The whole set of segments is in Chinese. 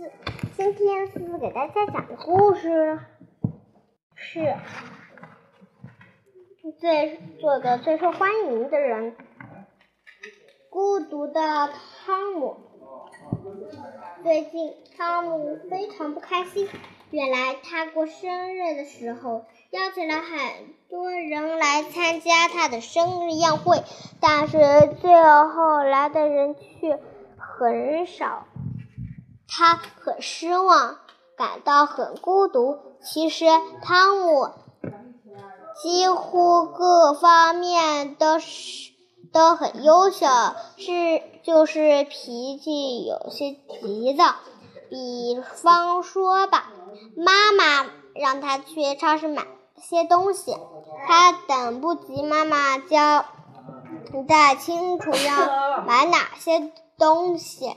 四，今天思思给大家讲的故事是最做的最受欢迎的人——孤独的汤姆。最近，汤姆非常不开心。原来他过生日的时候，邀请了很多人来参加他的生日宴会，但是最后来的人却很少。他很失望，感到很孤独。其实，汤姆几乎各方面都是都很优秀，是就是脾气有些急躁。比方说吧，妈妈让他去超市买些东西，他等不及妈妈交代清楚要买哪些东西。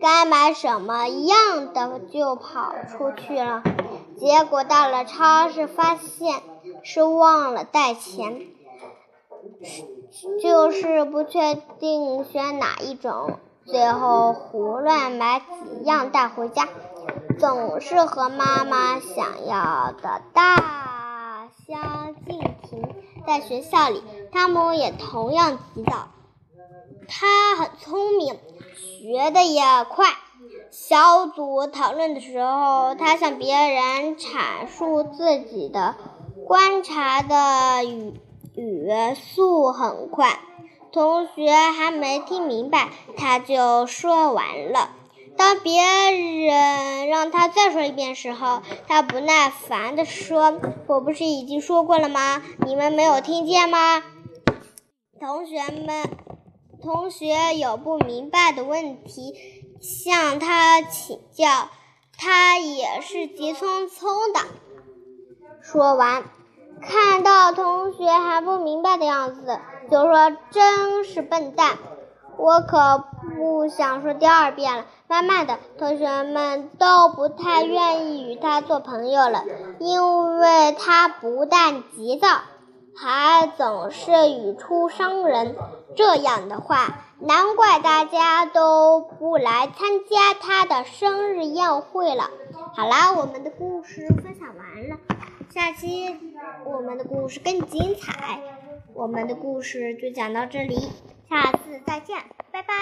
该买什么样的就跑出去了，结果到了超市，发现是忘了带钱，就是不确定选哪一种，最后胡乱买几样带回家，总是和妈妈想要的大相径庭。在学校里，汤姆也同样急躁，他很聪明。学的也快。小组讨论的时候，他向别人阐述自己的观察的语语速很快，同学还没听明白，他就说完了。当别人让他再说一遍时候，他不耐烦地说：“我不是已经说过了吗？你们没有听见吗？”同学们。同学有不明白的问题，向他请教，他也是急匆匆的说完。看到同学还不明白的样子，就说：“真是笨蛋，我可不想说第二遍了。”慢慢的，同学们都不太愿意与他做朋友了，因为他不但急躁。还总是语出伤人，这样的话，难怪大家都不来参加他的生日宴会了。好啦，我们的故事分享完了，下期我们的故事更精彩。我们的故事就讲到这里，下次再见，拜拜。